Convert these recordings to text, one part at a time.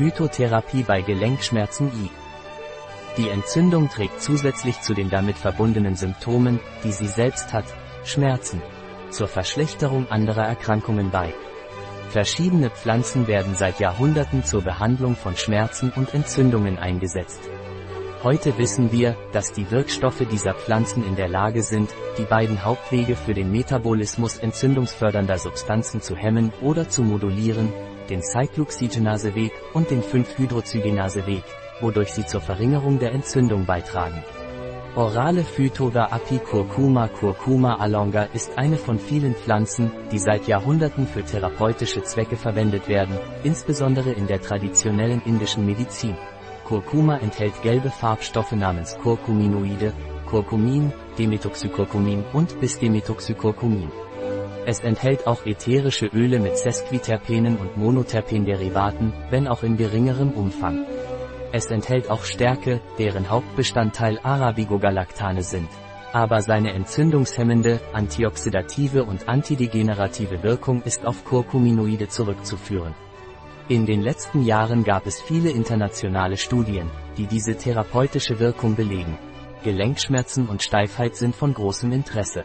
Phytotherapie bei Gelenkschmerzen I. Die Entzündung trägt zusätzlich zu den damit verbundenen Symptomen, die sie selbst hat, Schmerzen, zur Verschlechterung anderer Erkrankungen bei. Verschiedene Pflanzen werden seit Jahrhunderten zur Behandlung von Schmerzen und Entzündungen eingesetzt. Heute wissen wir, dass die Wirkstoffe dieser Pflanzen in der Lage sind, die beiden Hauptwege für den Metabolismus entzündungsfördernder Substanzen zu hemmen oder zu modulieren, den Cyclooxygenaseweg und den 5-Hydrozygenaseweg, wodurch sie zur Verringerung der Entzündung beitragen. Orale Phytova Api Curcuma Curcuma alonga ist eine von vielen Pflanzen, die seit Jahrhunderten für therapeutische Zwecke verwendet werden, insbesondere in der traditionellen indischen Medizin. Kurkuma enthält gelbe Farbstoffe namens Curcuminoide, Curcumin, Demethoxycurcumin und Bisdemethoxycurcumin. Es enthält auch ätherische Öle mit Sesquiterpenen und Monoterpenderivaten, wenn auch in geringerem Umfang. Es enthält auch Stärke, deren Hauptbestandteil Arabigogalactane sind. Aber seine entzündungshemmende, antioxidative und antidegenerative Wirkung ist auf Curcuminoide zurückzuführen. In den letzten Jahren gab es viele internationale Studien, die diese therapeutische Wirkung belegen. Gelenkschmerzen und Steifheit sind von großem Interesse.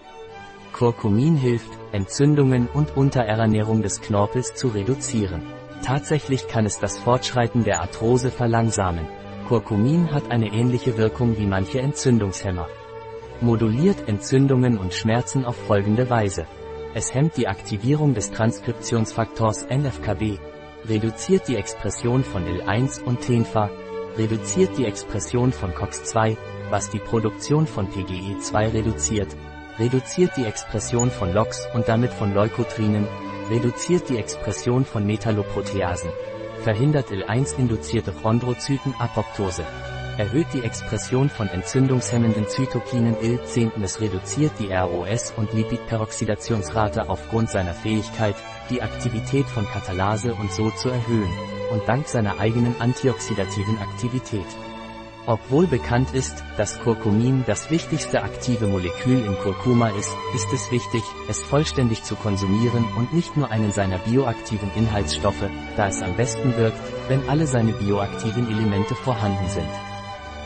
Curcumin hilft, Entzündungen und Unterernährung des Knorpels zu reduzieren. Tatsächlich kann es das Fortschreiten der Arthrose verlangsamen. Curcumin hat eine ähnliche Wirkung wie manche Entzündungshemmer. Moduliert Entzündungen und Schmerzen auf folgende Weise. Es hemmt die Aktivierung des Transkriptionsfaktors NFKB, reduziert die Expression von IL-1 und TENFA, reduziert die Expression von COX-2, was die Produktion von PGE2 reduziert, reduziert die Expression von LOX und damit von Leukotrinen, reduziert die Expression von Metalloproteasen, verhindert Il-1-induzierte Chondrozytenapoptose, erhöht die Expression von entzündungshemmenden Zytokinen Il-10. Es reduziert die ROS- und Lipidperoxidationsrate aufgrund seiner Fähigkeit, die Aktivität von Katalase und so zu erhöhen, und dank seiner eigenen antioxidativen Aktivität. Obwohl bekannt ist, dass Curcumin das wichtigste aktive Molekül in Curcuma ist, ist es wichtig, es vollständig zu konsumieren und nicht nur einen seiner bioaktiven Inhaltsstoffe, da es am besten wirkt, wenn alle seine bioaktiven Elemente vorhanden sind.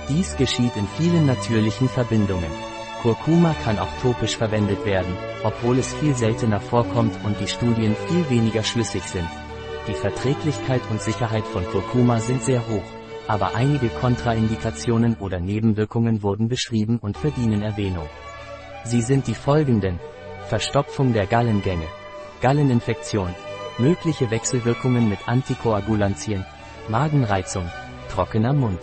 Dies geschieht in vielen natürlichen Verbindungen. Curcuma kann auch topisch verwendet werden, obwohl es viel seltener vorkommt und die Studien viel weniger schlüssig sind. Die Verträglichkeit und Sicherheit von Curcuma sind sehr hoch aber einige Kontraindikationen oder Nebenwirkungen wurden beschrieben und verdienen Erwähnung. Sie sind die folgenden. Verstopfung der Gallengänge, Galleninfektion, mögliche Wechselwirkungen mit Antikoagulantien, Magenreizung, trockener Mund.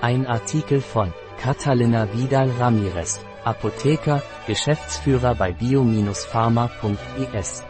Ein Artikel von Catalina Vidal Ramirez, Apotheker, Geschäftsführer bei bio-pharma.es.